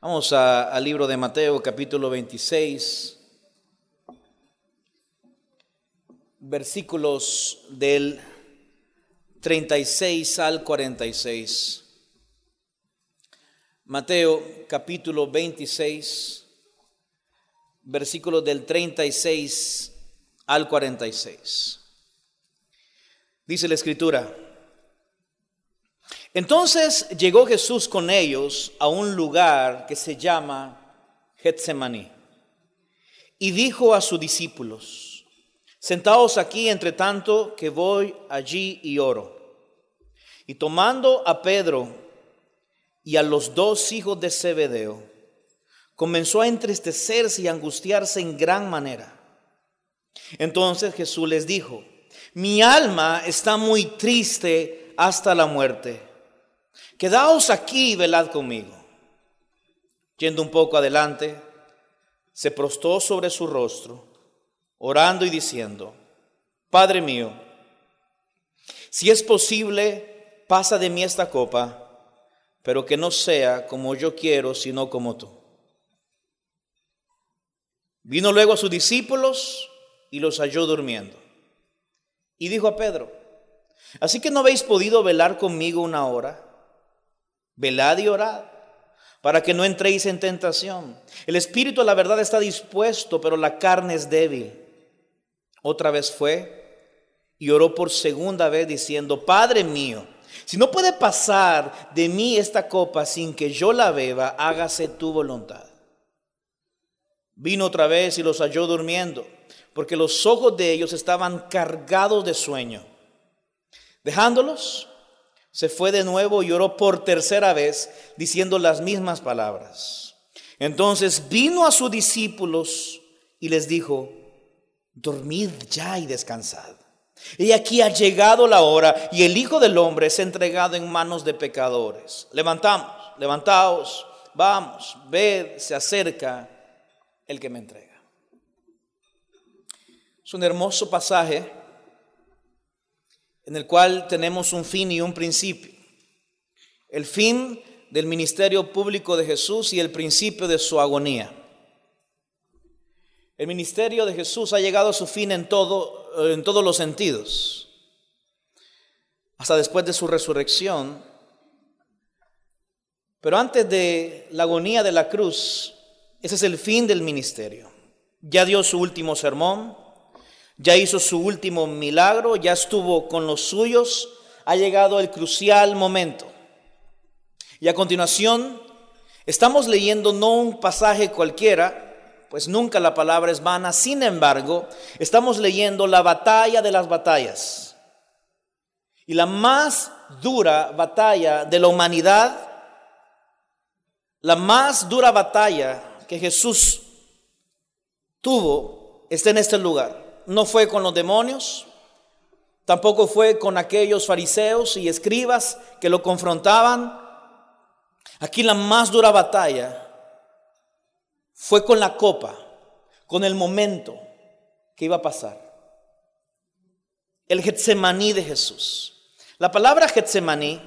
Vamos al libro de Mateo capítulo 26, versículos del 36 al 46. Mateo capítulo 26, versículos del 36 al 46. Dice la escritura, entonces llegó Jesús con ellos a un lugar que se llama Getsemaní y dijo a sus discípulos, sentaos aquí entre tanto que voy allí y oro. Y tomando a Pedro y a los dos hijos de Zebedeo, comenzó a entristecerse y angustiarse en gran manera. Entonces Jesús les dijo, mi alma está muy triste hasta la muerte. Quedaos aquí y velad conmigo. Yendo un poco adelante, se prostó sobre su rostro, orando y diciendo, Padre mío, si es posible, pasa de mí esta copa, pero que no sea como yo quiero, sino como tú. Vino luego a sus discípulos y los halló durmiendo. Y dijo a Pedro, ¿así que no habéis podido velar conmigo una hora? Velad y orad para que no entréis en tentación. El espíritu la verdad está dispuesto, pero la carne es débil. Otra vez fue y oró por segunda vez diciendo, Padre mío, si no puede pasar de mí esta copa sin que yo la beba, hágase tu voluntad. Vino otra vez y los halló durmiendo, porque los ojos de ellos estaban cargados de sueño. Dejándolos, se fue de nuevo y oró por tercera vez, diciendo las mismas palabras. Entonces vino a sus discípulos y les dijo, dormid ya y descansad. Y aquí ha llegado la hora y el Hijo del Hombre es entregado en manos de pecadores. Levantamos, levantaos, vamos, ved, se acerca el que me entrega. Es un hermoso pasaje en el cual tenemos un fin y un principio. El fin del ministerio público de Jesús y el principio de su agonía. El ministerio de Jesús ha llegado a su fin en, todo, en todos los sentidos. Hasta después de su resurrección. Pero antes de la agonía de la cruz, ese es el fin del ministerio. Ya dio su último sermón, ya hizo su último milagro, ya estuvo con los suyos, ha llegado el crucial momento. Y a continuación, estamos leyendo no un pasaje cualquiera, pues nunca la palabra es vana, sin embargo, estamos leyendo la batalla de las batallas. Y la más dura batalla de la humanidad, la más dura batalla que Jesús tuvo, está en este lugar no fue con los demonios, tampoco fue con aquellos fariseos y escribas que lo confrontaban. Aquí la más dura batalla fue con la copa, con el momento que iba a pasar. El Getsemaní de Jesús. La palabra Getsemaní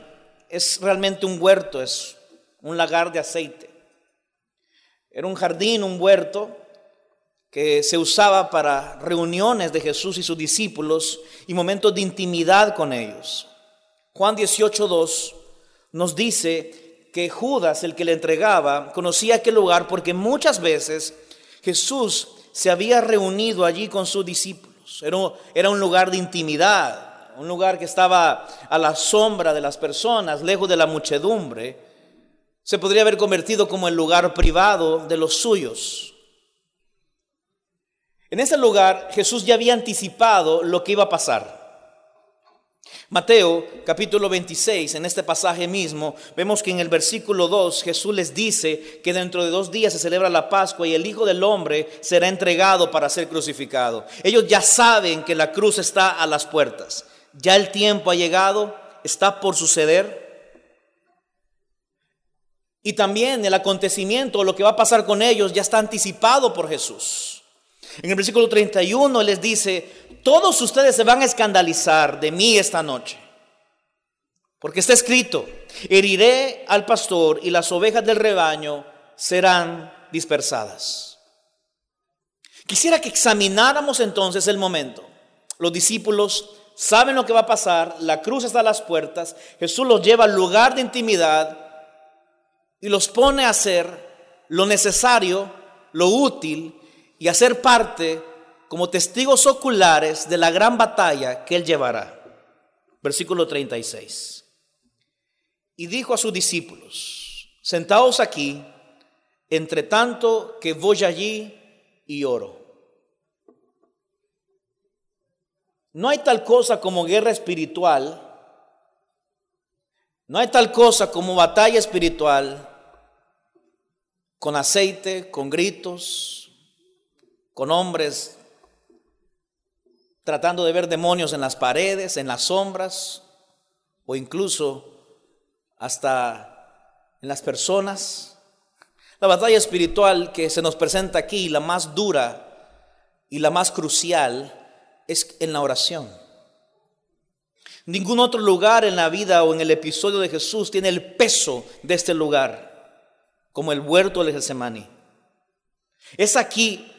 es realmente un huerto, es un lagar de aceite. Era un jardín, un huerto que se usaba para reuniones de Jesús y sus discípulos y momentos de intimidad con ellos. Juan 18.2 nos dice que Judas, el que le entregaba, conocía aquel lugar porque muchas veces Jesús se había reunido allí con sus discípulos. Era, un lugar de intimidad, un lugar que estaba a la sombra de las personas, lejos de la muchedumbre. Se podría haber convertido como el lugar privado de los suyos. En ese lugar Jesús ya había anticipado lo que iba a pasar. Mateo capítulo 26, en este pasaje mismo, vemos que en el versículo 2 Jesús les dice que dentro de dos días se celebra la Pascua y el Hijo del Hombre será entregado para ser crucificado. Ellos ya saben que la cruz está a las puertas, ya el tiempo ha llegado, está por suceder. Y también el acontecimiento, lo que va a pasar con ellos, ya está anticipado por Jesús. En el versículo 31 les dice, todos ustedes se van a escandalizar de mí esta noche. Porque está escrito, heriré al pastor y las ovejas del rebaño serán dispersadas. Quisiera que examináramos entonces el momento. Los discípulos saben lo que va a pasar, la cruz está a las puertas, Jesús los lleva al lugar de intimidad y los pone a hacer lo necesario, lo útil y a ser parte como testigos oculares de la gran batalla que él llevará. Versículo 36. Y dijo a sus discípulos, sentaos aquí, entre tanto que voy allí y oro. No hay tal cosa como guerra espiritual. No hay tal cosa como batalla espiritual con aceite, con gritos, con hombres tratando de ver demonios en las paredes, en las sombras o incluso hasta en las personas. La batalla espiritual que se nos presenta aquí, la más dura y la más crucial, es en la oración. Ningún otro lugar en la vida o en el episodio de Jesús tiene el peso de este lugar, como el huerto de Getsemaní. Es aquí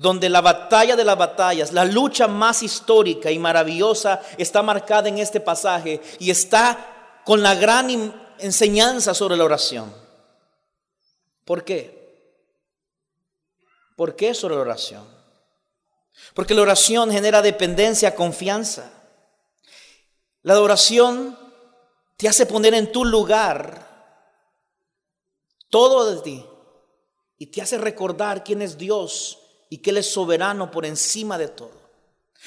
donde la batalla de las batallas, la lucha más histórica y maravillosa está marcada en este pasaje y está con la gran enseñanza sobre la oración. ¿Por qué? ¿Por qué sobre la oración? Porque la oración genera dependencia, confianza. La oración te hace poner en tu lugar todo de ti y te hace recordar quién es Dios y que Él es soberano por encima de todo.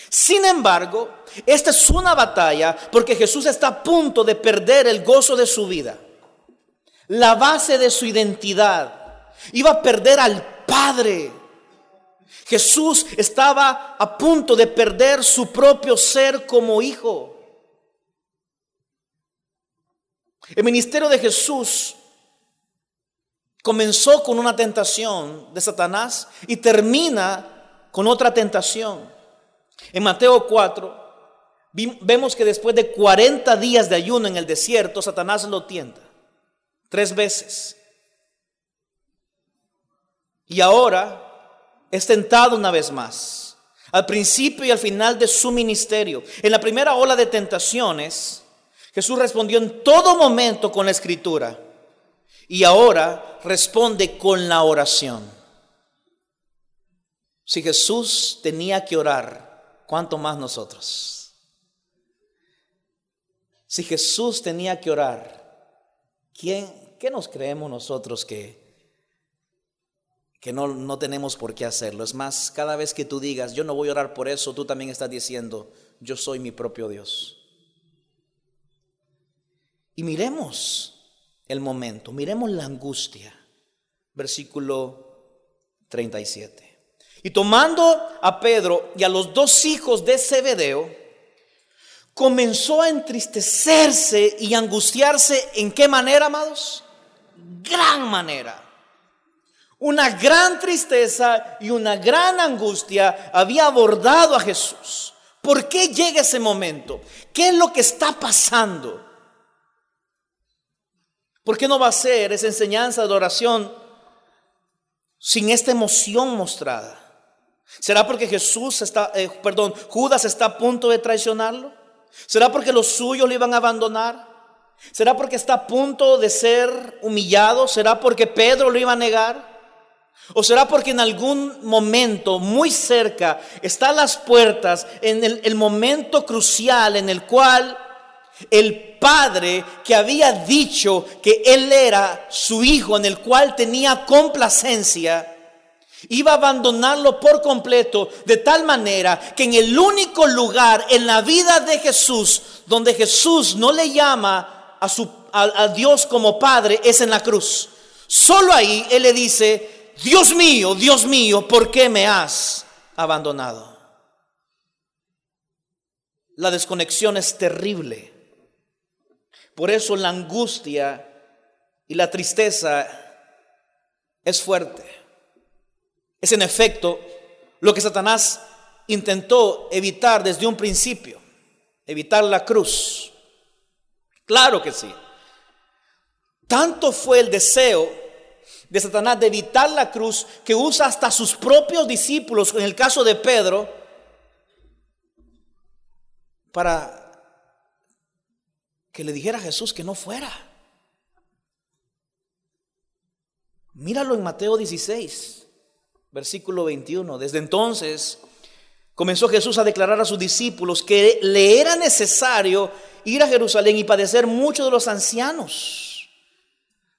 Sin embargo, esta es una batalla porque Jesús está a punto de perder el gozo de su vida, la base de su identidad. Iba a perder al Padre Jesús estaba a punto de perder su propio ser como hijo. El ministerio de Jesús comenzó con una tentación de Satanás y termina con otra tentación. En Mateo 4 vemos que después de 40 días de ayuno en el desierto, Satanás lo tienta tres veces. Y ahora es tentado una vez más, al principio y al final de su ministerio. En la primera ola de tentaciones, Jesús respondió en todo momento con la escritura y ahora responde con la oración. Si Jesús tenía que orar, ¿cuánto más nosotros? Si Jesús tenía que orar, ¿quién, ¿qué nos creemos nosotros que, que no, no tenemos por qué hacerlo. Es más, cada vez que tú digas, yo no voy a orar por eso, tú también estás diciendo, yo soy mi propio Dios. Y miremos el momento, miremos la angustia. Versículo 37. Y tomando a Pedro y a los dos hijos de Zebedeo, comenzó a entristecerse y angustiarse. ¿En qué manera, amados? Gran manera. Una gran tristeza y una gran angustia había abordado a Jesús. ¿Por qué llega ese momento? ¿Qué es lo que está pasando? ¿Por qué no va a ser esa enseñanza de oración sin esta emoción mostrada? ¿Será porque Jesús está, eh, perdón, Judas está a punto de traicionarlo? ¿Será porque los suyos lo iban a abandonar? ¿Será porque está a punto de ser humillado? ¿Será porque Pedro lo iba a negar? ¿O será porque en algún momento muy cerca están las puertas en el, momento crucial en el cual el padre que había dicho que él era su hijo, en el cual tenía complacencia, iba a abandonarlo por completo de tal manera que en el único lugar en la vida de Jesús donde Jesús no le llama a, su, Dios como padre es en la cruz. Solo ahí él le dice, Dios mío, Dios mío, ¿por qué me has abandonado? La desconexión es terrible. Por eso la angustia y la tristeza es fuerte. Es en efecto lo que Satanás intentó evitar desde un principio, evitar la cruz. Claro que sí. Tanto fue el deseo de Satanás de evitar la cruz que usa hasta sus propios discípulos, en el caso de Pedro, para que le dijera a Jesús que no fuera. Míralo en Mateo 16, versículo 21. Desde entonces comenzó Jesús a declarar a sus discípulos que le era necesario ir a Jerusalén y padecer mucho de los ancianos,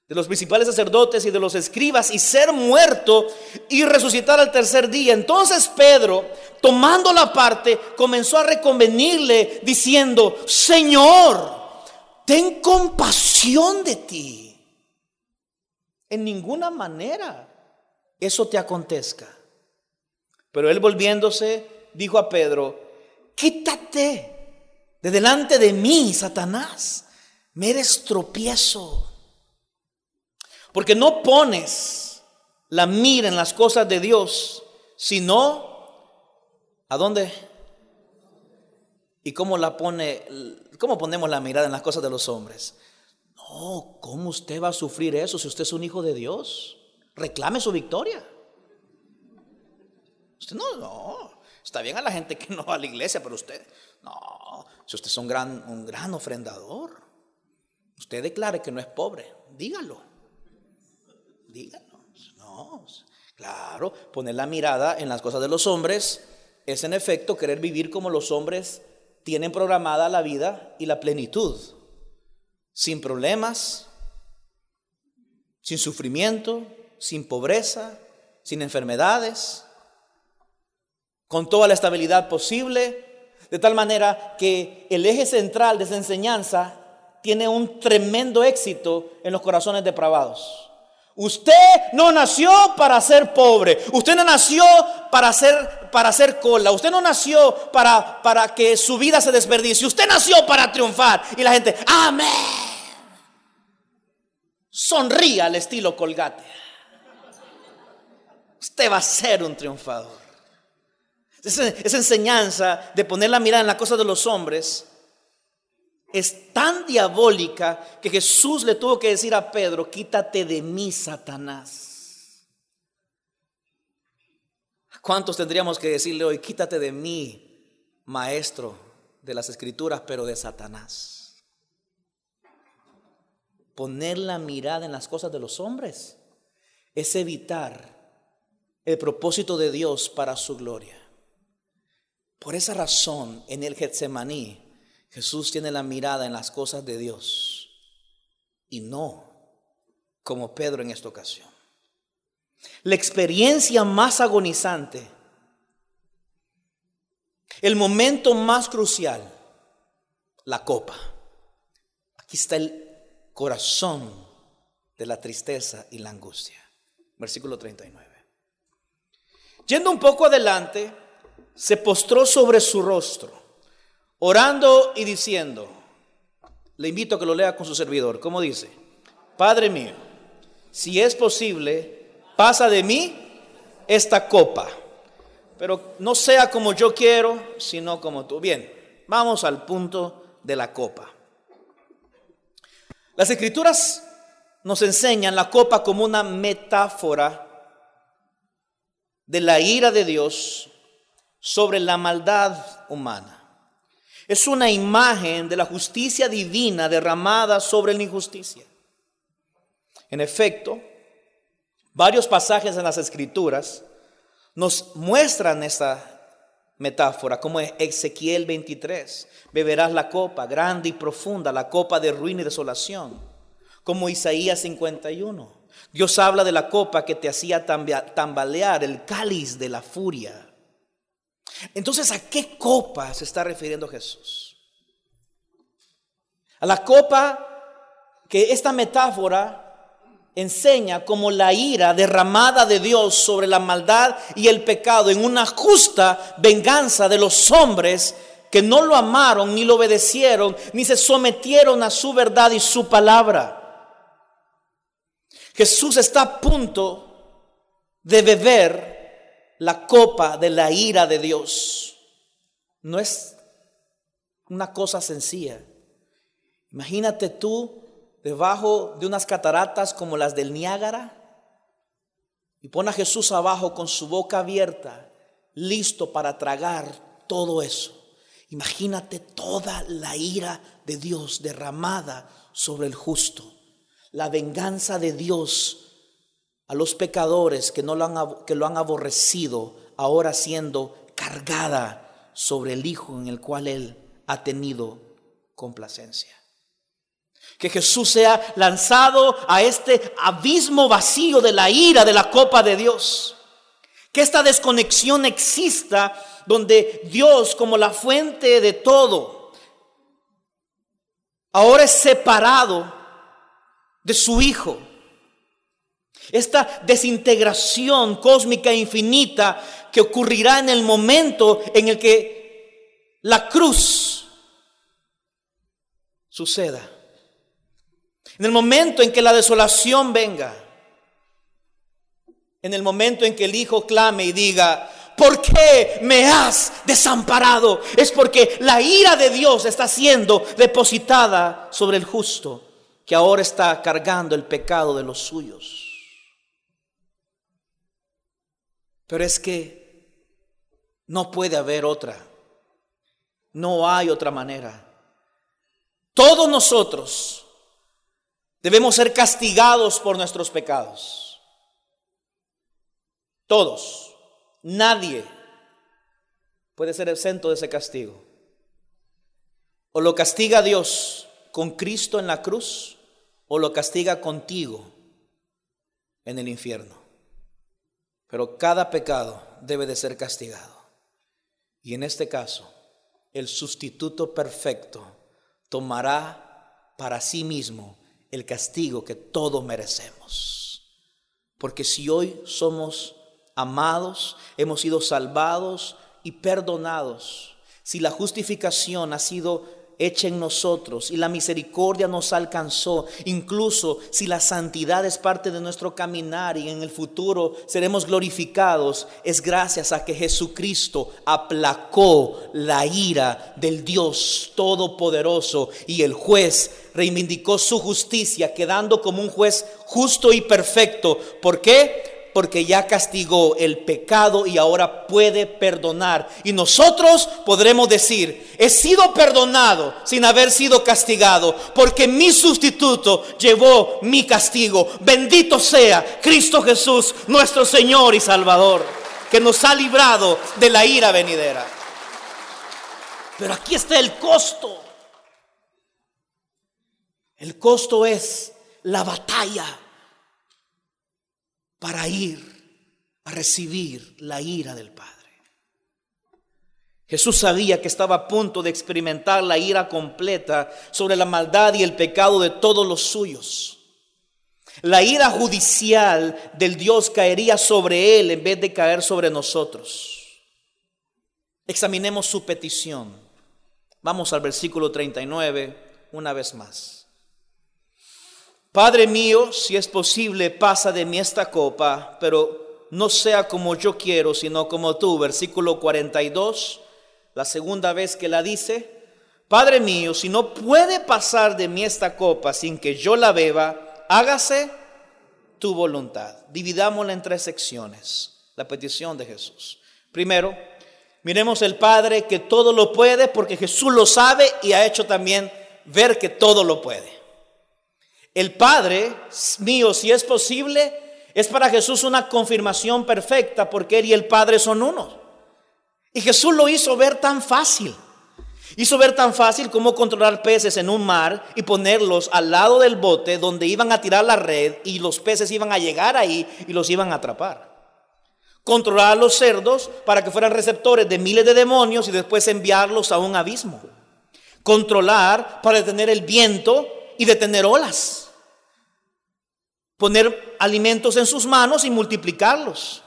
de los principales sacerdotes y de los escribas y ser muerto y resucitar al tercer día. Entonces Pedro, tomando la parte, comenzó a reconvenirle diciendo, Señor, ten compasión de ti. En ninguna manera eso te acontezca. Pero él volviéndose, dijo a Pedro, quítate de delante de mí, Satanás, me eres tropiezo. Porque no pones la mira en las cosas de Dios, sino, ¿a dónde? ¿Y cómo la pone ¿Cómo ponemos la mirada en las cosas de los hombres? No, ¿cómo usted va a sufrir eso si usted es un hijo de Dios? Reclame su victoria. Usted no, no. Está bien a la gente que no va a la iglesia, pero usted, no. Si usted es un gran, un gran ofrendador, usted declare que no es pobre. Dígalo. Dígalo. No, claro, poner la mirada en las cosas de los hombres es en efecto querer vivir como los hombres tienen programada la vida y la plenitud, sin problemas, sin sufrimiento, sin pobreza, sin enfermedades, con toda la estabilidad posible, de tal manera que el eje central de esa enseñanza tiene un tremendo éxito en los corazones depravados. Usted no nació para ser pobre. Usted no nació para hacer, para hacer cola. Usted no nació para, para que su vida se desperdicie. Usted nació para triunfar. Y la gente, amén. Sonría al estilo colgate. Usted va a ser un triunfador. esa enseñanza de poner la mirada en la cosa de los hombres es tan diabólica que Jesús le tuvo que decir a Pedro, quítate de mí, Satanás. ¿Cuántos tendríamos que decirle hoy, quítate de mí, maestro de las escrituras, pero de Satanás? Poner la mirada en las cosas de los hombres es evitar el propósito de Dios para su gloria. Por esa razón, en el Getsemaní, Jesús tiene la mirada en las cosas de Dios y no como Pedro en esta ocasión. La experiencia más agonizante, el momento más crucial, la copa. Aquí está el corazón de la tristeza y la angustia. Versículo 39. Yendo un poco adelante, se postró sobre su rostro orando y diciendo, le invito a que lo lea con su servidor, ¿cómo dice? Padre mío, si es posible, pasa de mí esta copa, pero no sea como yo quiero, sino como tú. Bien, vamos al punto de la copa. Las escrituras nos enseñan la copa como una metáfora de la ira de Dios sobre la maldad humana. Es una imagen de la justicia divina derramada sobre la injusticia. En efecto, varios pasajes en las escrituras nos muestran esta metáfora, como Ezequiel 23, beberás la copa grande y profunda, la copa de ruina y desolación, como Isaías 51. Dios habla de la copa que te hacía tambalear, el cáliz de la furia. Entonces, ¿a qué copa se está refiriendo Jesús? A la copa que esta metáfora enseña como la ira derramada de Dios sobre la maldad y el pecado en una justa venganza de los hombres que no lo amaron, ni lo obedecieron, ni se sometieron a su verdad y su palabra. Jesús está a punto de beber la copa de la ira de Dios. No es una cosa sencilla. Imagínate tú debajo de unas cataratas como las del Niágara, y pone a Jesús abajo con su boca abierta, listo para tragar todo eso. Imagínate toda la ira de Dios derramada sobre el justo, la venganza de Dios a los pecadores que, no lo han, que lo han aborrecido, ahora siendo cargada sobre el Hijo en el cual Él ha tenido complacencia. Que Jesús sea lanzado a este abismo vacío de la ira de la copa de Dios. Que esta desconexión exista donde Dios como la fuente de todo ahora es separado de su Hijo. Esta desintegración cósmica infinita que ocurrirá en el momento en el que la cruz suceda. En el momento en que la desolación venga. En el momento en que el Hijo clame y diga, ¿por qué me has desamparado? Es porque la ira de Dios está siendo depositada sobre el justo, que ahora está cargando el pecado de los suyos. Pero es que no puede haber otra. No hay otra manera. Todos nosotros debemos ser castigados por nuestros pecados. Todos. Nadie puede ser exento de ese castigo. O lo castiga Dios con Cristo en la cruz, o lo castiga contigo en el infierno. Pero cada pecado debe de ser castigado. Y en este caso, el sustituto perfecto tomará para sí mismo el castigo que todos merecemos. Porque si hoy somos amados, hemos sido salvados y perdonados. Si la justificación ha sido hecha en nosotros y la misericordia nos alcanzó, incluso si la santidad es parte de nuestro caminar y en el futuro seremos glorificados, es gracias a que Jesucristo aplacó la ira del Dios Todopoderoso y el juez reivindicó su justicia quedando como un juez justo y perfecto. ¿Por qué? Porque ya castigó el pecado y ahora puede perdonar. Y nosotros podremos decir, he sido perdonado sin haber sido castigado, porque mi sustituto llevó mi castigo. Bendito sea Cristo Jesús, nuestro Señor y Salvador, que nos ha librado de la ira venidera. Pero aquí está el costo. El costo es la batalla para ir a recibir la ira del Padre. Jesús sabía que estaba a punto de experimentar la ira completa sobre la maldad y el pecado de todos los suyos. La ira judicial del Dios caería sobre él en vez de caer sobre nosotros. Examinemos su petición. Vamos al versículo 39 una vez más. Padre mío, si es posible, pasa de mí esta copa, pero no sea como yo quiero, sino como tú. Versículo 42, la segunda vez que la dice. Padre mío, si no puede pasar de mí esta copa sin que yo la beba, hágase tu voluntad. Dividámosla en tres secciones. La petición de Jesús. Primero, miremos el Padre que todo lo puede porque Jesús lo sabe y ha hecho también ver que todo lo puede. El Padre mío, si es posible, es para Jesús una confirmación perfecta porque Él y el Padre son uno. Y Jesús lo hizo ver tan fácil. Hizo ver tan fácil como controlar peces en un mar y ponerlos al lado del bote donde iban a tirar la red y los peces iban a llegar ahí y los iban a atrapar. Controlar a los cerdos para que fueran receptores de miles de demonios y después enviarlos a un abismo. Controlar para detener el viento y detener olas poner alimentos en sus manos y multiplicarlos,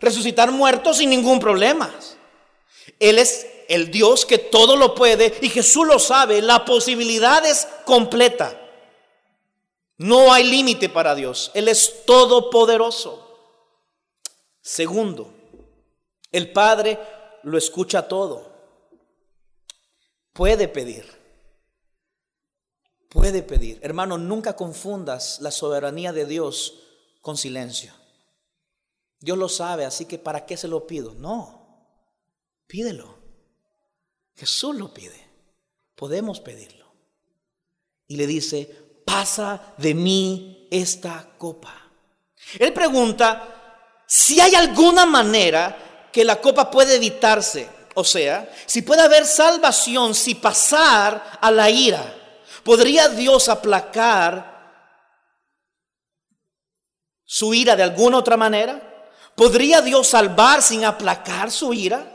resucitar muertos sin ningún problema. Él es el Dios que todo lo puede y Jesús lo sabe, la posibilidad es completa. No hay límite para Dios, Él es todopoderoso. Segundo, el Padre lo escucha todo, puede pedir puede pedir. Hermano, nunca confundas la soberanía de Dios con silencio. Dios lo sabe, así que ¿para qué se lo pido? No, pídelo. Jesús lo pide. Podemos pedirlo. Y le dice, pasa de mí esta copa. Él pregunta si hay alguna manera que la copa puede evitarse. O sea, si puede haber salvación si pasar a la ira. ¿Podría Dios aplacar su ira de alguna otra manera? ¿Podría Dios salvar sin aplacar su ira?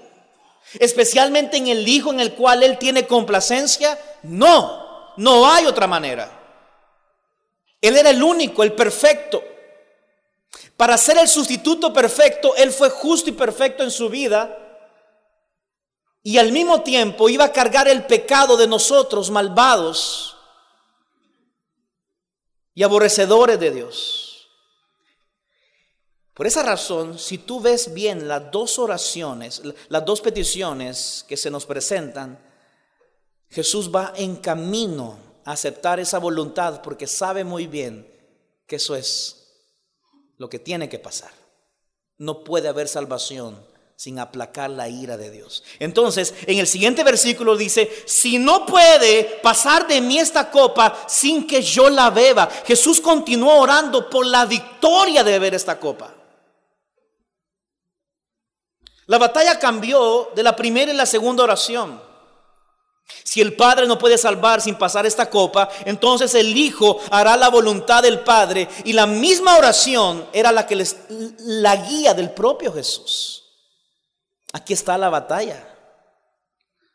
Especialmente en el Hijo en el cual Él tiene complacencia. No, no hay otra manera. Él era el único, el perfecto. Para ser el sustituto perfecto, Él fue justo y perfecto en su vida. Y al mismo tiempo iba a cargar el pecado de nosotros, malvados y aborrecedores de Dios. Por esa razón, si tú ves bien las dos oraciones, las dos peticiones que se nos presentan, Jesús va en camino a aceptar esa voluntad porque sabe muy bien que eso es lo que tiene que pasar. No puede haber salvación sin aplacar la ira de Dios. Entonces, en el siguiente versículo dice, si no puede pasar de mí esta copa sin que yo la beba, Jesús continuó orando por la victoria de beber esta copa. La batalla cambió de la primera y la segunda oración. Si el Padre no puede salvar sin pasar esta copa, entonces el Hijo hará la voluntad del Padre. Y la misma oración era la que les, la guía del propio Jesús. Aquí está la batalla.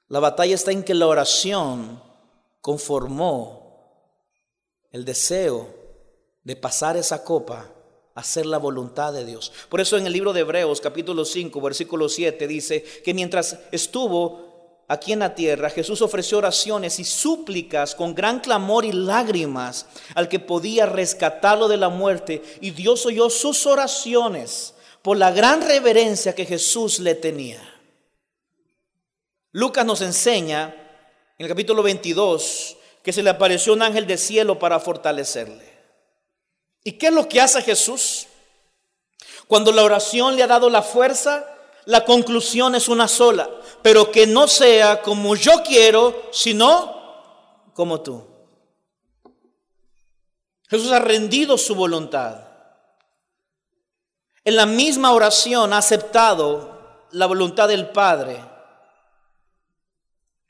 La batalla está en que la oración conformó el deseo de pasar esa copa hacer la voluntad de Dios. Por eso en el libro de Hebreos capítulo 5 versículo 7 dice que mientras estuvo aquí en la tierra, Jesús ofreció oraciones y súplicas con gran clamor y lágrimas al que podía rescatarlo de la muerte y Dios oyó sus oraciones por la gran reverencia que Jesús le tenía. Lucas nos enseña en el capítulo 22 que se le apareció un ángel de cielo para fortalecerle. ¿Y qué es lo que hace Jesús? Cuando la oración le ha dado la fuerza, la conclusión es una sola, pero que no sea como yo quiero, sino como tú. Jesús ha rendido su voluntad. En la misma oración ha aceptado la voluntad del Padre.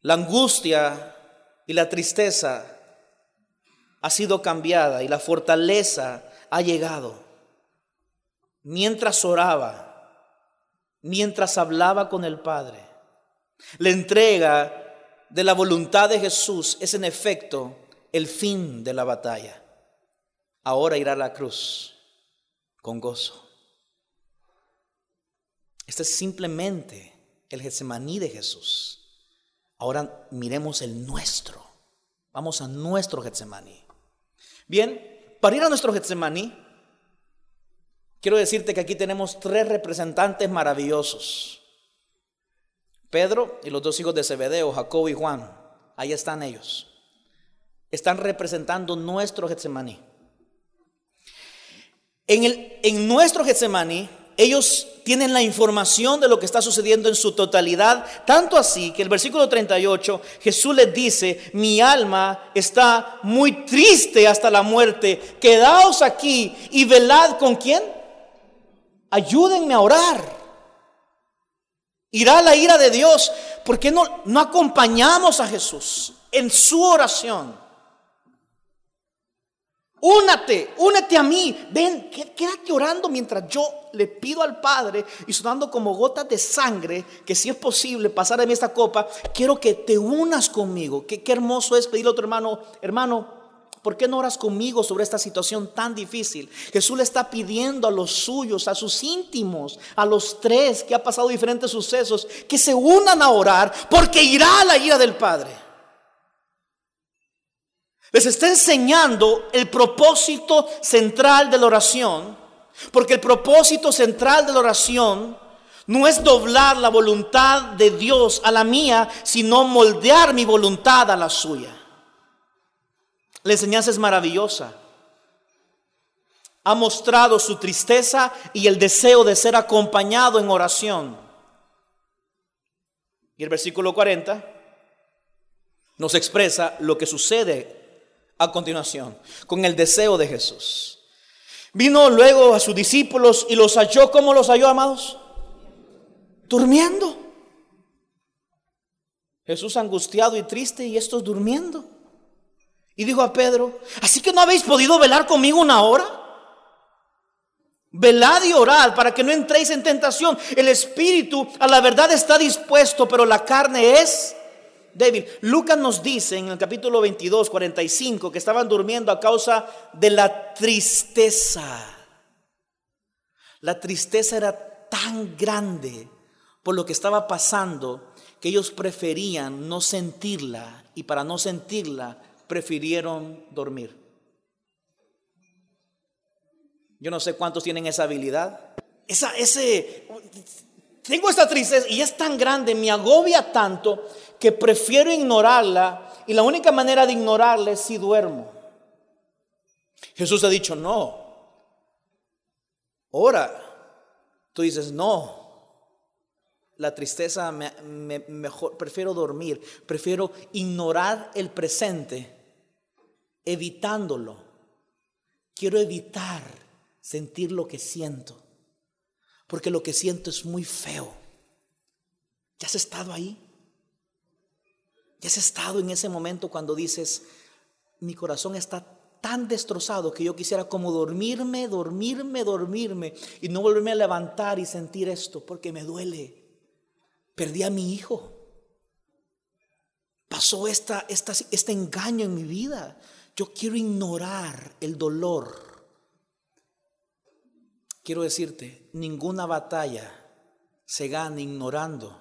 La angustia y la tristeza ha sido cambiada y la fortaleza ha llegado. Mientras oraba, mientras hablaba con el Padre, la entrega de la voluntad de Jesús es en efecto el fin de la batalla. Ahora irá a la cruz con gozo. Este es simplemente el Getsemaní de Jesús. Ahora miremos el nuestro. Vamos a nuestro Getsemaní. Bien, para ir a nuestro Getsemaní, quiero decirte que aquí tenemos tres representantes maravillosos. Pedro y los dos hijos de Zebedeo, Jacobo y Juan. Ahí están ellos. Están representando nuestro Getsemaní. En, el, en nuestro Getsemaní ellos tienen la información de lo que está sucediendo en su totalidad, tanto así que el versículo 38 Jesús les dice, mi alma está muy triste hasta la muerte, quedaos aquí y velad con quién? Ayúdenme a orar. Irá la ira de Dios. ¿Por qué no, no acompañamos a Jesús en su oración? Únate, únete a mí. Ven, quédate orando mientras yo le pido al Padre y sonando como gotas de sangre, que si es posible pasar de mí esta copa, quiero que te unas conmigo. Qué, qué hermoso es pedirle a otro hermano, hermano, ¿Por qué no oras conmigo sobre esta situación tan difícil? Jesús le está pidiendo a los suyos, a sus íntimos, a los tres que ha pasado diferentes sucesos, que se unan a orar porque irá la ira del Padre. Les está enseñando el propósito central de la oración, porque el propósito central de la oración no es doblar la voluntad de Dios a la mía, sino moldear mi voluntad a la suya. La enseñanza es maravillosa. ha mostrado su tristeza y el deseo de ser acompañado en oración. Y el versículo 40 nos expresa lo que sucede a continuación con el deseo de Jesús. Vino luego a sus discípulos y los halló, ¿cómo los halló, amados? Durmiendo. Jesús angustiado y triste y estos durmiendo. Y dijo a Pedro, ¿así que no habéis podido velar conmigo una hora? Velad y orad para que no entréis en tentación. El espíritu a la verdad está dispuesto, pero la carne es débil. Lucas nos dice en el capítulo 22, 45, que estaban durmiendo a causa de la tristeza. La tristeza era tan grande por lo que estaba pasando que ellos preferían no sentirla y para no sentirla prefirieron dormir. Yo no sé cuántos tienen esa habilidad. Esa, ese, tengo esta tristeza y es tan grande, me agobia tanto que prefiero ignorarla y la única manera de ignorarla es si duermo. Jesús ha dicho, no. Ahora, tú dices, no. La tristeza me, mejor, prefiero dormir, prefiero ignorar el presente, evitándolo. Quiero evitar sentir lo que siento porque lo que siento es muy feo. ¿Ya has estado ahí? ¿Ya has estado en ese momento cuando dices, mi corazón está tan destrozado que yo quisiera como dormirme, dormirme, dormirme y no volverme a levantar y sentir esto porque me duele? Perdí a mi hijo. Pasó esta, esta, este engaño en mi vida. Yo quiero ignorar el dolor Quiero decirte, ninguna batalla se gana ignorando,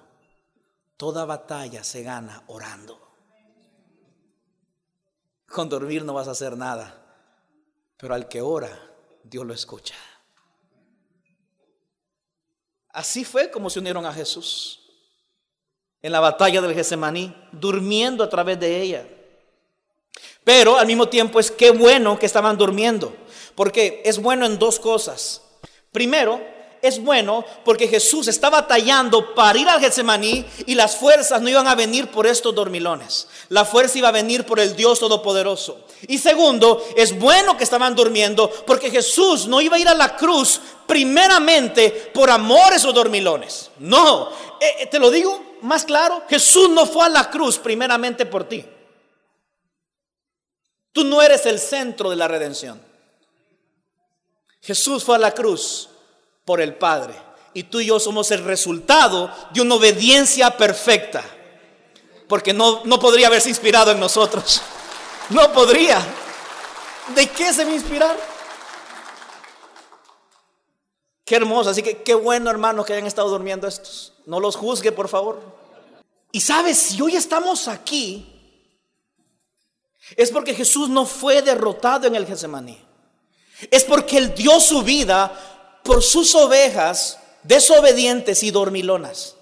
toda batalla se gana orando. Con dormir no vas a hacer nada, pero al que ora, Dios lo escucha. Así fue como se unieron a Jesús en la batalla del Getsemaní, durmiendo a través de ella. Pero al mismo tiempo es qué bueno que estaban durmiendo, porque es bueno en dos cosas. Primero, es bueno porque Jesús está batallando para ir al Getsemaní y las fuerzas no iban a venir por estos dormilones. La fuerza iba a venir por el Dios Todopoderoso. Y segundo, es bueno que estaban durmiendo porque Jesús no iba a ir a la cruz primeramente por amor a esos dormilones. No, eh, eh, te lo digo más claro, Jesús no fue a la cruz primeramente por ti. Tú no eres el centro de la redención. Jesús fue a la cruz por el Padre. Y tú y yo somos el resultado de una obediencia perfecta. Porque no, no podría haberse inspirado en nosotros. No podría. ¿De qué se me inspirar? Qué hermoso. Así que qué bueno, hermanos, que hayan estado durmiendo estos. No los juzgue, por favor. Y sabes, si hoy estamos aquí, es porque Jesús no fue derrotado en el Getsemaní. Es porque Él dio su vida por sus ovejas desobedientes y dormilonas.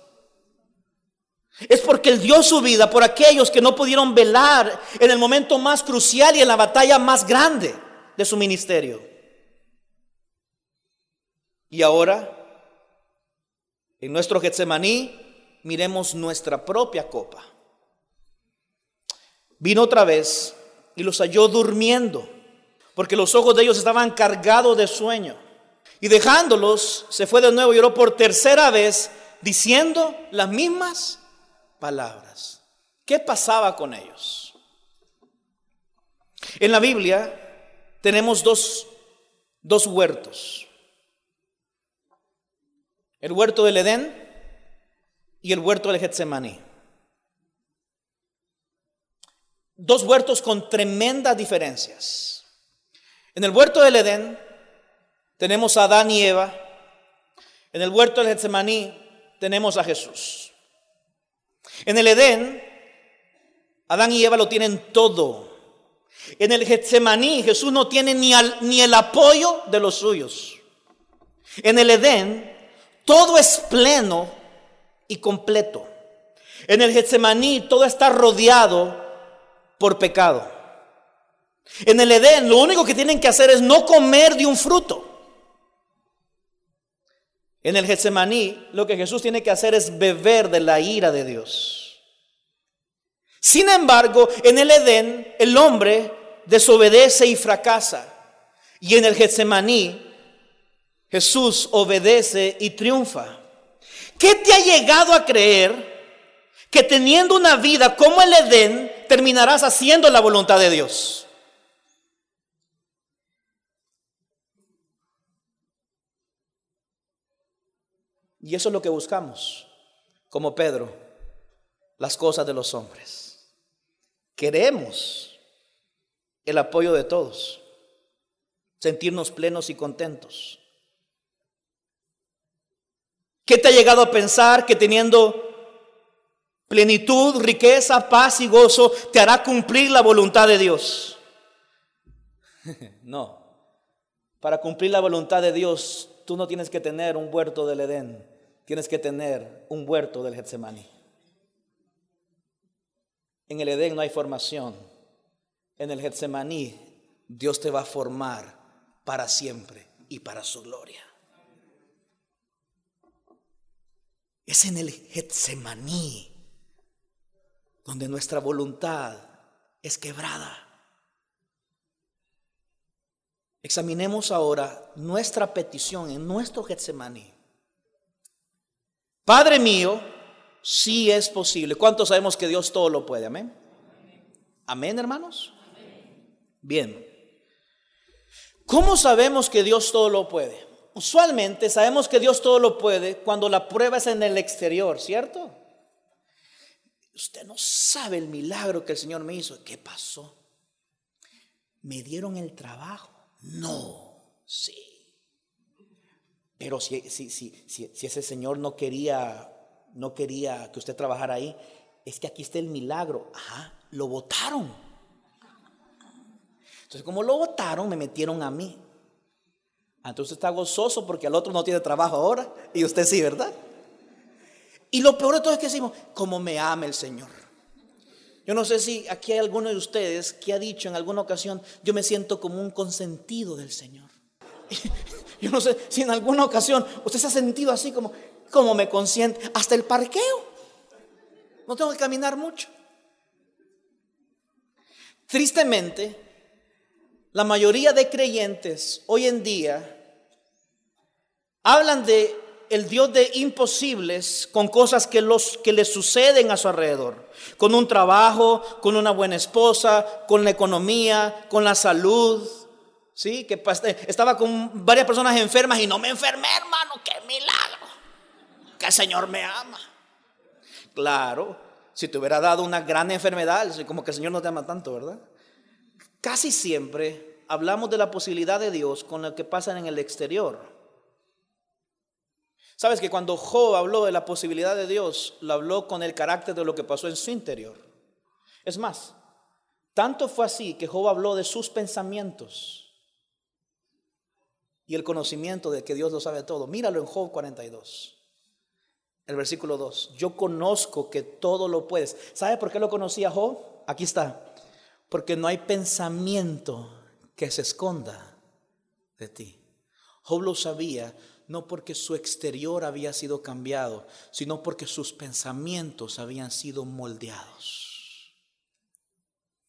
Es porque Él dio su vida por aquellos que no pudieron velar en el momento más crucial y en la batalla más grande de su ministerio. Y ahora, en nuestro Getsemaní, miremos nuestra propia copa. Vino otra vez y los halló durmiendo porque los ojos de ellos estaban cargados de sueño. Y dejándolos, se fue de nuevo y oró por tercera vez, diciendo las mismas palabras. ¿Qué pasaba con ellos? En la Biblia tenemos dos, dos huertos. El huerto del Edén y el huerto del Getsemaní. Dos huertos con tremendas diferencias. En el huerto del Edén tenemos a Adán y Eva. En el huerto del Getsemaní tenemos a Jesús. En el Edén, Adán y Eva lo tienen todo. En el Getsemaní, Jesús no tiene ni, ni el apoyo de los suyos. En el Edén, todo es pleno y completo. En el Getsemaní, todo está rodeado por pecado. En el Edén lo único que tienen que hacer es no comer de un fruto. En el Getsemaní lo que Jesús tiene que hacer es beber de la ira de Dios. Sin embargo, en el Edén el hombre desobedece y fracasa. Y en el Getsemaní Jesús obedece y triunfa. ¿Qué te ha llegado a creer que teniendo una vida como el Edén terminarás haciendo la voluntad de Dios? Y eso es lo que buscamos, como Pedro, las cosas de los hombres. Queremos el apoyo de todos, sentirnos plenos y contentos. ¿Qué te ha llegado a pensar que teniendo plenitud, riqueza, paz y gozo te hará cumplir la voluntad de Dios? No. Para cumplir la voluntad de Dios, tú no tienes que tener un huerto del Edén, tienes que tener un huerto del Getsemaní. En el Edén no hay formación. En el Getsemaní Dios te va a formar para siempre y para su gloria. Es en el Getsemaní donde nuestra voluntad es quebrada. Examinemos ahora nuestra petición en nuestro Getsemaní. Padre mío, si es posible. ¿Cuántos sabemos que Dios todo lo puede? Amén. Amén, hermanos. Bien. ¿Cómo sabemos que Dios todo lo puede? Usualmente sabemos que Dios todo lo puede cuando la prueba es en el exterior, ¿cierto? Usted no sabe el milagro que el Señor me hizo. ¿Qué pasó? Me dieron el trabajo. No, sí. Pero si, si, si, si, ese Señor no quería, no quería que usted trabajara ahí, es que aquí está el milagro. Ajá, lo votaron. Entonces, como lo votaron, me metieron a mí. Entonces está gozoso porque el otro no tiene trabajo ahora y usted sí, ¿verdad? Y lo peor de todo es que decimos, como me ama el Señor. Yo no sé si aquí hay alguno de ustedes que ha dicho en alguna ocasión, yo me siento como un consentido del Señor. Yo no sé si en alguna ocasión usted se ha sentido así como, como me consiente, hasta el parqueo. No tengo que caminar mucho. Tristemente, la mayoría de creyentes hoy en día hablan de el Dios de imposibles con cosas que, los, que les suceden a su alrededor. Con un trabajo, con una buena esposa, con la economía, con la salud. ¿Sí? Que estaba con varias personas enfermas y no me enfermé, hermano. ¡Qué milagro! Que el Señor me ama. Claro, si te hubiera dado una gran enfermedad, como que el Señor no te ama tanto, ¿verdad? Casi siempre hablamos de la posibilidad de Dios con lo que pasa en el exterior. Sabes que cuando Job habló de la posibilidad de Dios, lo habló con el carácter de lo que pasó en su interior. Es más, tanto fue así que Job habló de sus pensamientos y el conocimiento de que Dios lo sabe todo. Míralo en Job 42, el versículo 2. Yo conozco que todo lo puedes. ¿Sabe por qué lo conocía Job? Aquí está. Porque no hay pensamiento que se esconda de ti. Job lo sabía no porque su exterior había sido cambiado, sino porque sus pensamientos habían sido moldeados.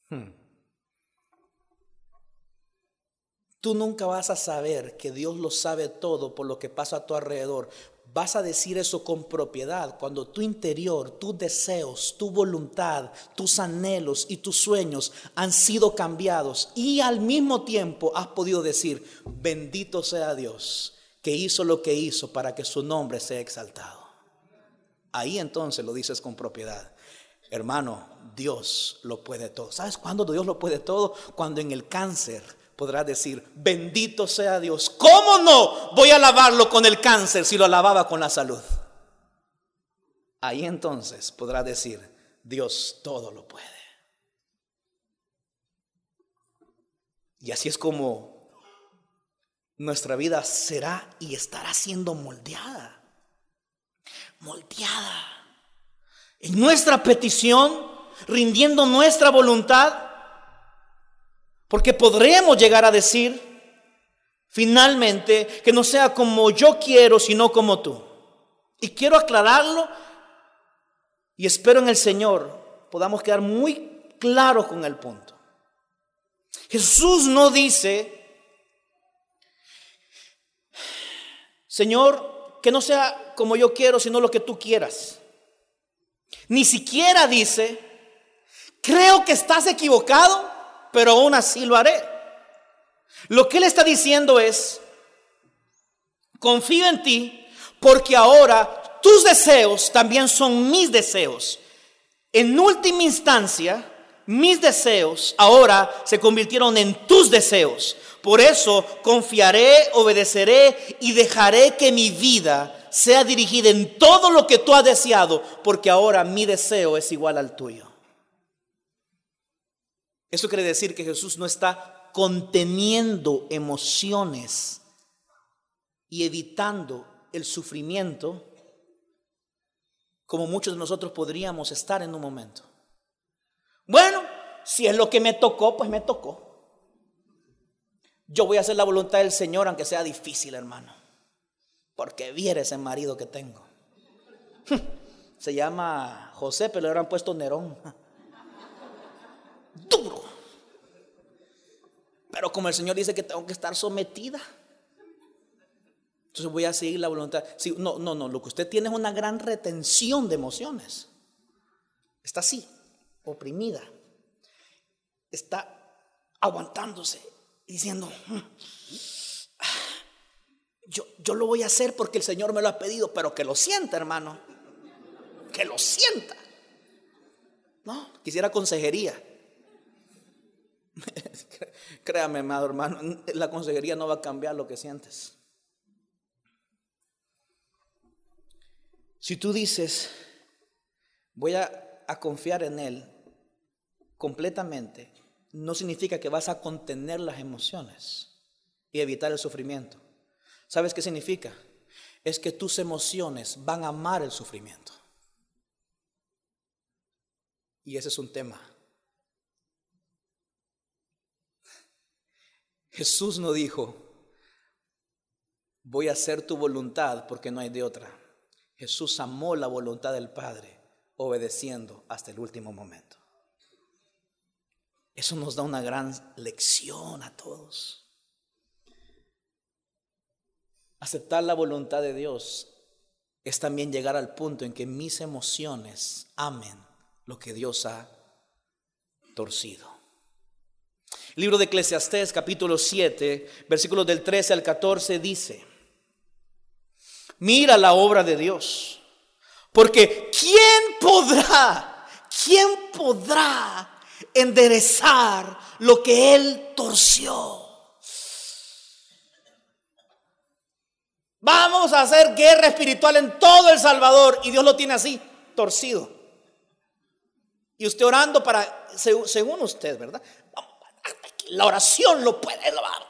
Hmm. Tú nunca vas a saber que Dios lo sabe todo por lo que pasa a tu alrededor. Vas a decir eso con propiedad cuando tu interior, tus deseos, tu voluntad, tus anhelos y tus sueños han sido cambiados y al mismo tiempo has podido decir, bendito sea Dios que hizo lo que hizo para que su nombre sea exaltado. Ahí entonces lo dices con propiedad. Hermano, Dios lo puede todo. ¿Sabes cuándo Dios lo puede todo? Cuando en el cáncer podrás decir, bendito sea Dios. ¿Cómo no voy a alabarlo con el cáncer si lo alababa con la salud? Ahí entonces podrás decir, Dios todo lo puede. Y así es como nuestra vida será y estará siendo moldeada. Moldeada. En nuestra petición, rindiendo nuestra voluntad, Porque podremos llegar a decir finalmente que no sea como yo quiero, sino como tú. Y quiero aclararlo y espero en el Señor podamos quedar muy claros con el punto. Jesús no dice, Señor, que no sea como yo quiero, sino lo que tú quieras. Ni siquiera dice, creo que estás equivocado, pero aún así lo haré. Lo que él está diciendo es, confío en ti porque ahora tus deseos también son mis deseos. En última instancia, mis deseos ahora se convirtieron en tus deseos. Por eso confiaré, obedeceré y dejaré que mi vida sea dirigida en todo lo que tú has deseado, porque ahora mi deseo es igual al tuyo. Eso quiere decir que Jesús no está conteniendo emociones y evitando el sufrimiento como muchos de nosotros podríamos estar en un momento. Bueno, si es lo que me tocó, pues me tocó. Yo voy a hacer la voluntad del Señor, aunque sea difícil, hermano. Porque viera ese marido que tengo. Se llama José, pero le habrán puesto Nerón. Duro. Pero como el Señor dice que tengo que estar sometida. Entonces voy a seguir la voluntad. no, no, no. Lo que usted tiene es una gran retención de emociones. Está así, oprimida. Está aguantándose diciendo, mm, yo, yo lo voy a hacer porque el Señor me lo ha pedido, pero que lo sienta, hermano. Que lo sienta. No, quisiera consejería. Créame, amado hermano, la consejería no va a cambiar lo que sientes. Si tú dices, voy a, a confiar en Él completamente, no significa que vas a contener las emociones y evitar el sufrimiento. ¿Sabes qué significa? Es que tus emociones van a amar el sufrimiento. Y ese es un tema. Jesús no dijo, voy a hacer tu voluntad porque no hay de otra. Jesús amó la voluntad del Padre obedeciendo hasta el último momento. Eso nos da una gran lección a todos. Aceptar la voluntad de Dios es también llegar al punto en que mis emociones amen lo que Dios ha torcido. Libro de Eclesiastés capítulo 7, versículos del 13 al 14 dice, mira la obra de Dios, porque ¿quién podrá, quién podrá enderezar lo que él torció. Vamos a hacer guerra espiritual en todo El Salvador y Dios lo tiene así, torcido. Y usted orando para, según usted, ¿verdad? La oración lo puede lavar.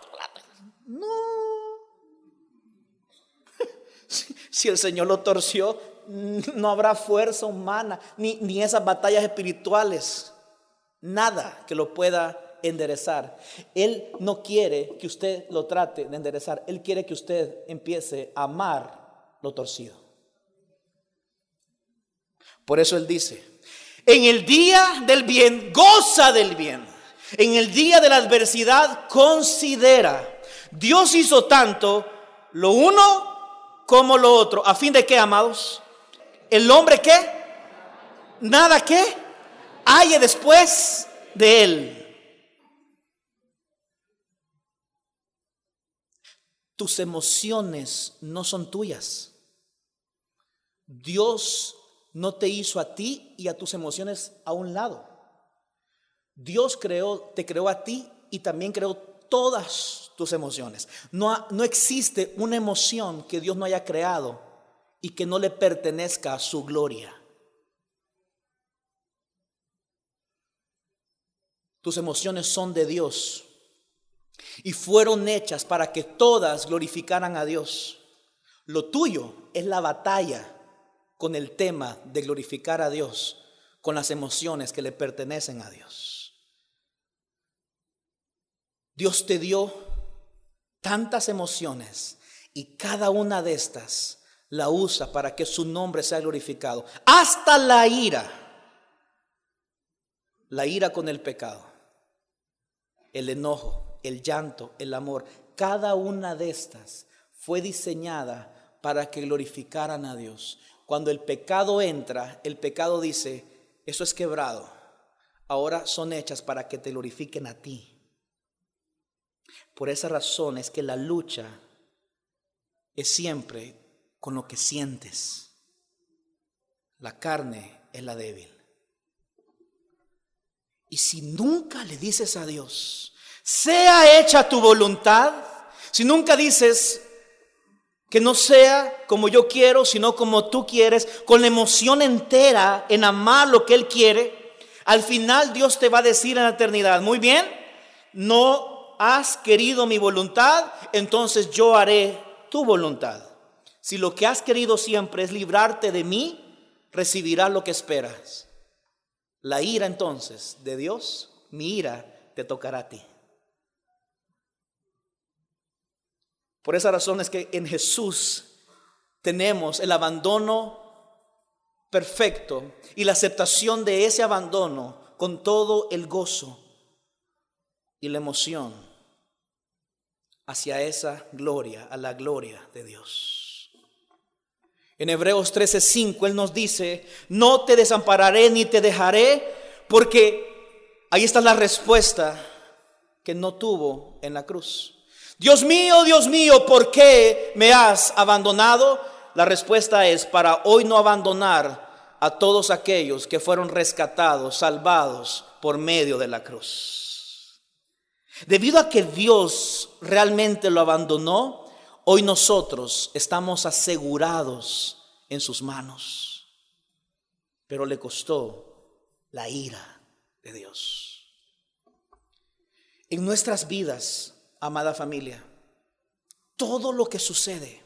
No. Si el Señor lo torció, no habrá fuerza humana, ni, ni esas batallas espirituales nada que lo pueda enderezar. Él no quiere que usted lo trate de enderezar. Él quiere que usted empiece a amar lo torcido. Por eso Él dice, en el día del bien, goza del bien. En el día de la adversidad, considera. Dios hizo tanto lo uno como lo otro. ¿A fin de qué, amados? ¿El hombre qué? ¿Nada qué? halle después de él. Tus emociones no son tuyas. Dios no te hizo a ti y a tus emociones a un lado. Dios creó, te creó a ti y también creó todas tus emociones. No, no existe una emoción que Dios no haya creado y que no le pertenezca a su gloria. Tus emociones son de Dios y fueron hechas para que todas glorificaran a Dios. Lo tuyo es la batalla con el tema de glorificar a Dios, con las emociones que le pertenecen a Dios. Dios te dio tantas emociones y cada una de estas la usa para que su nombre sea glorificado. Hasta la ira. La ira con el pecado. El enojo, el llanto, el amor. Cada una de estas fue diseñada para que glorificaran a Dios. Cuando el pecado entra, el pecado dice, eso es quebrado. Ahora son hechas para que te glorifiquen a ti. Por esa razón es que la lucha es siempre con lo que sientes. La carne es la débil. Y si nunca le dices a Dios, sea hecha tu voluntad, si nunca dices que no sea como yo quiero, sino como tú quieres, con la emoción entera en amar lo que Él quiere, al final Dios te va a decir en la eternidad, muy bien, no has querido mi voluntad, entonces yo haré tu voluntad. Si lo que has querido siempre es librarte de mí, recibirás lo que esperas. La ira entonces de Dios, mi ira, te tocará a ti. Por esa razón es que en Jesús tenemos el abandono perfecto y la aceptación de ese abandono con todo el gozo y la emoción hacia esa gloria, a la gloria de Dios. En Hebreos 13:5 Él nos dice, no te desampararé ni te dejaré, porque ahí está la respuesta que no tuvo en la cruz. Dios mío, Dios mío, ¿por qué me has abandonado? La respuesta es para hoy no abandonar a todos aquellos que fueron rescatados, salvados por medio de la cruz. Debido a que Dios realmente lo abandonó, hoy nosotros estamos asegurados en sus manos. Pero le costó la ira de Dios. En nuestras vidas amada familia, todo lo que sucede,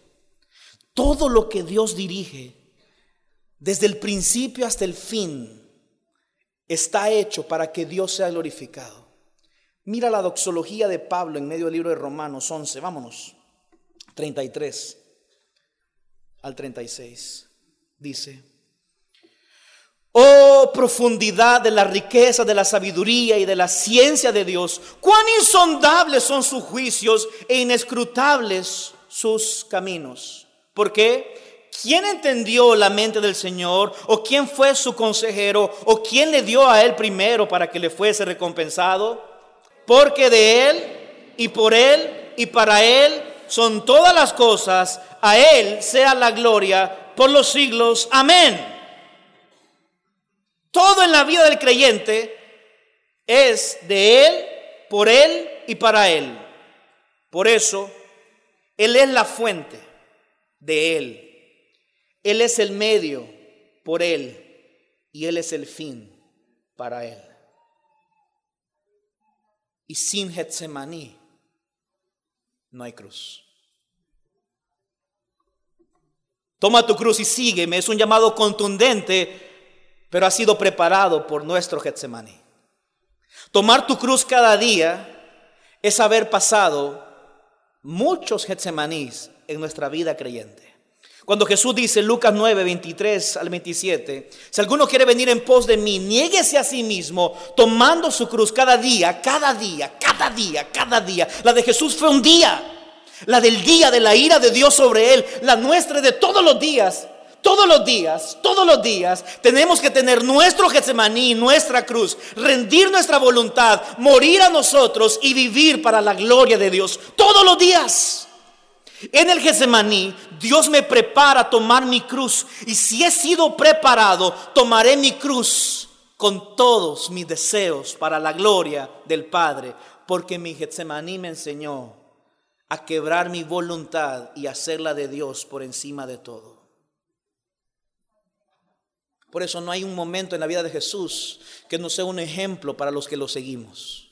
todo lo que Dios dirige, desde el principio hasta el fin, está hecho para que Dios sea glorificado. Mira la doxología de Pablo en medio del libro de Romanos 11, vámonos, 33 al 36. Dice, Oh profundidad de la riqueza, de la sabiduría y de la ciencia de Dios. Cuán insondables son sus juicios e inescrutables sus caminos. ¿Por qué? ¿Quién entendió la mente del Señor? ¿O quién fue su consejero? ¿O quién le dio a él primero para que le fuese recompensado? Porque de él y por él y para él son todas las cosas. A él sea la gloria por los siglos. Amén. Todo en la vida del creyente es de Él, por Él y para Él. Por eso, Él es la fuente de Él. Él es el medio por Él y Él es el fin para Él. Y sin Getsemaní no hay cruz. Toma tu cruz y sígueme. Es un llamado contundente pero ha sido preparado por nuestro Getsemaní. Tomar tu cruz cada día es haber pasado muchos Getsemanís en nuestra vida creyente. Cuando Jesús dice, Lucas 9, 23 al 27, si alguno quiere venir en pos de mí, niéguese a sí mismo, tomando su cruz cada día, cada día, cada día, cada día. La de Jesús fue un día, la del día de la ira de Dios sobre él, la nuestra de todos los días todos los días, todos los días, tenemos que tener nuestro Getsemaní, nuestra cruz, rendir nuestra voluntad, morir a nosotros y vivir para la gloria de Dios. Todos los días. En el Getsemaní, Dios me prepara a tomar mi cruz. Y si he sido preparado, tomaré mi cruz con todos mis deseos para la gloria del Padre. Porque mi Getsemaní me enseñó a quebrar mi voluntad y hacerla de Dios por encima de todo. Por eso no hay un momento en la vida de Jesús que no sea un ejemplo para los que lo seguimos.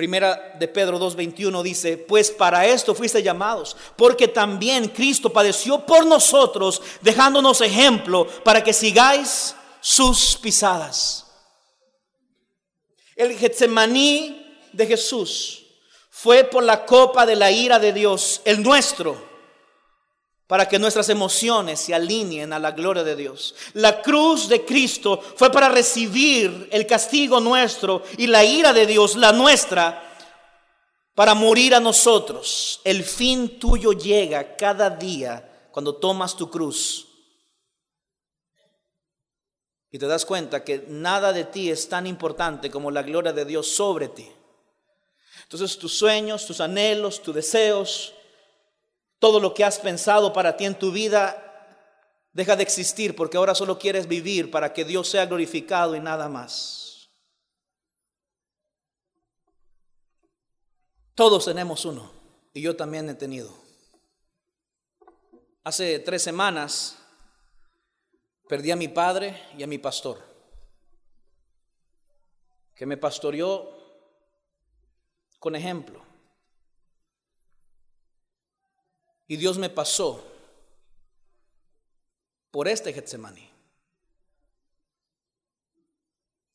Primera de Pedro 2.21 dice, pues para esto fuiste llamados, porque también Cristo padeció por nosotros, dejándonos ejemplo para que sigáis sus pisadas. El Getsemaní de Jesús fue por la copa de la ira de Dios, el nuestro, para que nuestras emociones se alineen a la gloria de Dios. La cruz de Cristo fue para recibir el castigo nuestro y la ira de Dios, la nuestra, para morir a nosotros. El fin tuyo llega cada día cuando tomas tu cruz. Y te das cuenta que nada de ti es tan importante como la gloria de Dios sobre ti. Entonces tus sueños, tus anhelos, tus deseos, todo lo que has pensado para ti en tu vida deja de existir porque ahora solo quieres vivir para que Dios sea glorificado y nada más. Todos tenemos uno y yo también he tenido. Hace tres semanas perdí a mi padre y a mi pastor, que me pastoreó con ejemplo. Y Dios me pasó por este Getsemaní.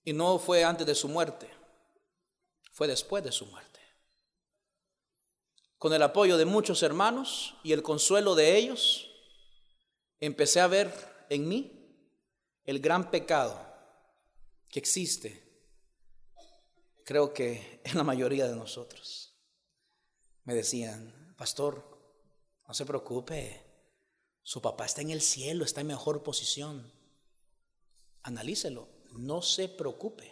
Y no fue antes de su muerte, fue después de su muerte. Con el apoyo de muchos hermanos y el consuelo de ellos, empecé a ver en mí el gran pecado que existe, creo que en la mayoría de nosotros. Me decían, pastor, no se preocupe, su papá está en el cielo, está en mejor posición. Analícelo, no se preocupe.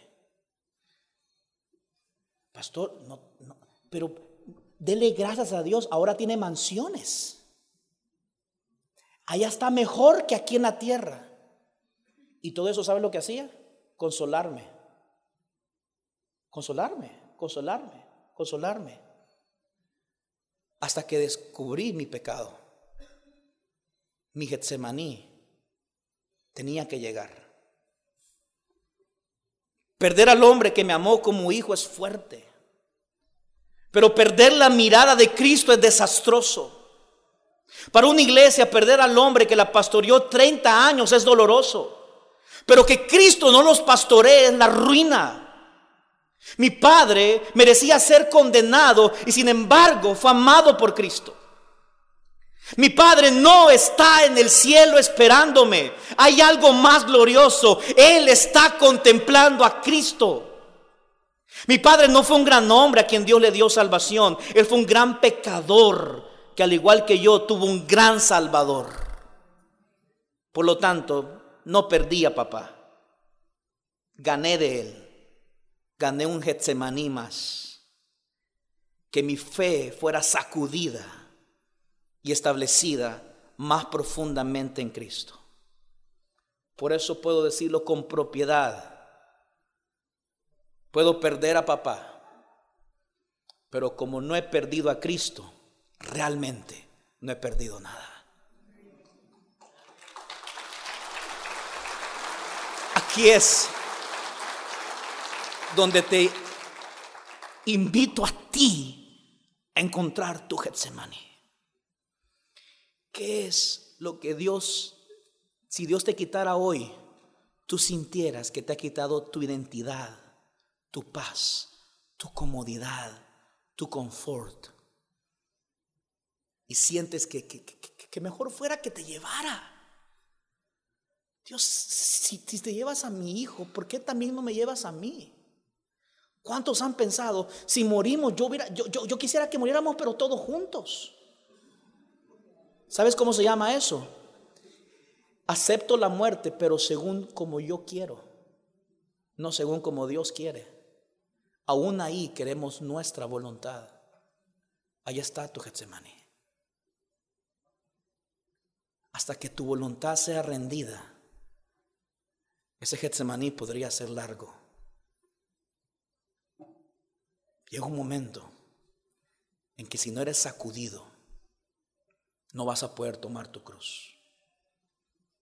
Pastor, no, no, pero dele gracias a Dios, ahora tiene mansiones. Allá está mejor que aquí en la tierra. Y todo eso, ¿sabe lo que hacía? Consolarme. Consolarme, consolarme, consolarme. Hasta que descubrí mi pecado. Mi Getsemaní tenía que llegar. Perder al hombre que me amó como hijo es fuerte. Pero perder la mirada de Cristo es desastroso. Para una iglesia, perder al hombre que la pastoreó 30 años es doloroso. Pero que Cristo no los pastoree es la ruina. Mi padre merecía ser condenado y sin embargo fue amado por Cristo. Mi padre no está en el cielo esperándome. Hay algo más glorioso. Él está contemplando a Cristo. Mi padre no fue un gran hombre a quien Dios le dio salvación. Él fue un gran pecador que al igual que yo tuvo un gran salvador. Por lo tanto, no perdí a papá. Gané de él. Gané un Getsemaní más. Que mi fe fuera sacudida y establecida más profundamente en Cristo. Por eso puedo decirlo con propiedad. Puedo perder a papá, pero como no he perdido a Cristo, realmente no he perdido nada. Aquí es donde te invito a ti a encontrar tu Getsemaní. ¿Qué es lo que Dios, si Dios te quitara hoy, tú sintieras que te ha quitado tu identidad, tu paz, tu comodidad, tu confort? Y sientes que, que mejor fuera que te llevara. Dios, si, te llevas a mi hijo, ¿por qué también no me llevas a mí? ¿Cuántos han pensado, si morimos, yo, yo, quisiera que muriéramos, pero todos juntos? ¿Sabes cómo se llama eso? Acepto la muerte, pero según como yo quiero, no según como Dios quiere. Aún ahí queremos nuestra voluntad. Ahí está tu Getsemaní. Hasta que tu voluntad sea rendida ese Getsemaní podría ser largo. Llega un momento en que si no eres sacudido, no vas a poder tomar tu cruz.